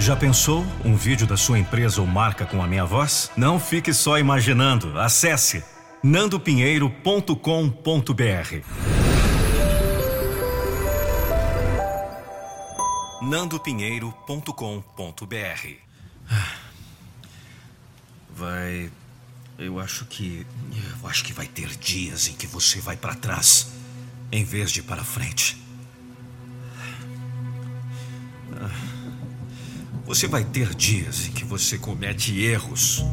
Já pensou um vídeo da sua empresa ou marca com a minha voz? Não fique só imaginando. Acesse nandopinheiro.com.br. nandopinheiro.com.br. Vai. Eu acho que. Eu acho que vai ter dias em que você vai para trás, em vez de para frente. Você vai ter dias em que você comete erros.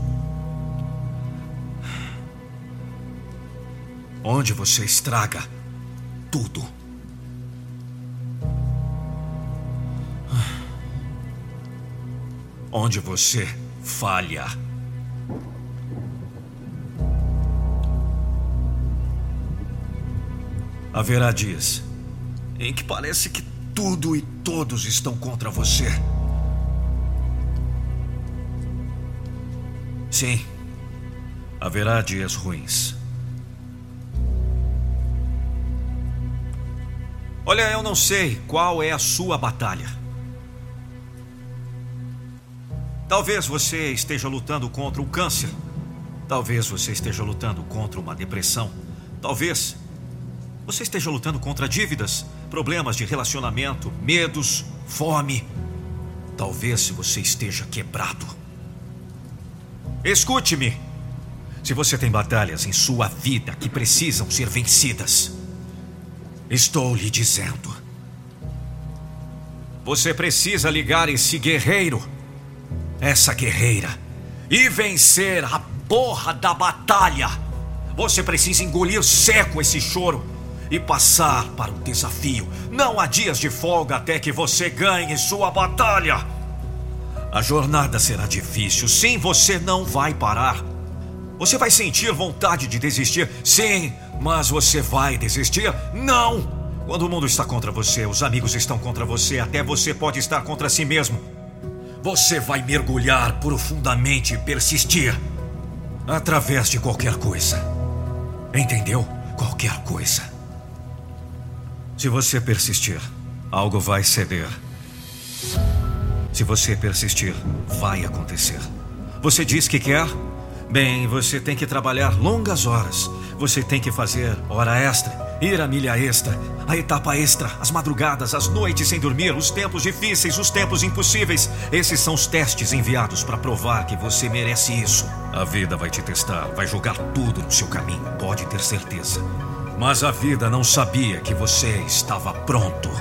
Onde você estraga tudo. Onde você falha. Haverá dias em que parece que tudo e todos estão contra você. Sim, haverá dias ruins. Olha, eu não sei qual é a sua batalha. Talvez você esteja lutando contra o câncer. Talvez você esteja lutando contra uma depressão. Talvez você esteja lutando contra dívidas, problemas de relacionamento, medos, fome. Talvez você esteja quebrado. Escute-me. Se você tem batalhas em sua vida que precisam ser vencidas, estou lhe dizendo. Você precisa ligar esse guerreiro, essa guerreira, e vencer a porra da batalha. Você precisa engolir seco esse choro e passar para o desafio. Não há dias de folga até que você ganhe sua batalha. A jornada será difícil. Sim, você não vai parar. Você vai sentir vontade de desistir. Sim, mas você vai desistir? Não! Quando o mundo está contra você, os amigos estão contra você, até você pode estar contra si mesmo. Você vai mergulhar profundamente e persistir. Através de qualquer coisa. Entendeu? Qualquer coisa. Se você persistir, algo vai ceder. Se você persistir, vai acontecer. Você diz que quer? Bem, você tem que trabalhar longas horas. Você tem que fazer hora extra, ir a milha extra, a etapa extra, as madrugadas, as noites sem dormir, os tempos difíceis, os tempos impossíveis. Esses são os testes enviados para provar que você merece isso. A vida vai te testar, vai jogar tudo no seu caminho, pode ter certeza. Mas a vida não sabia que você estava pronto.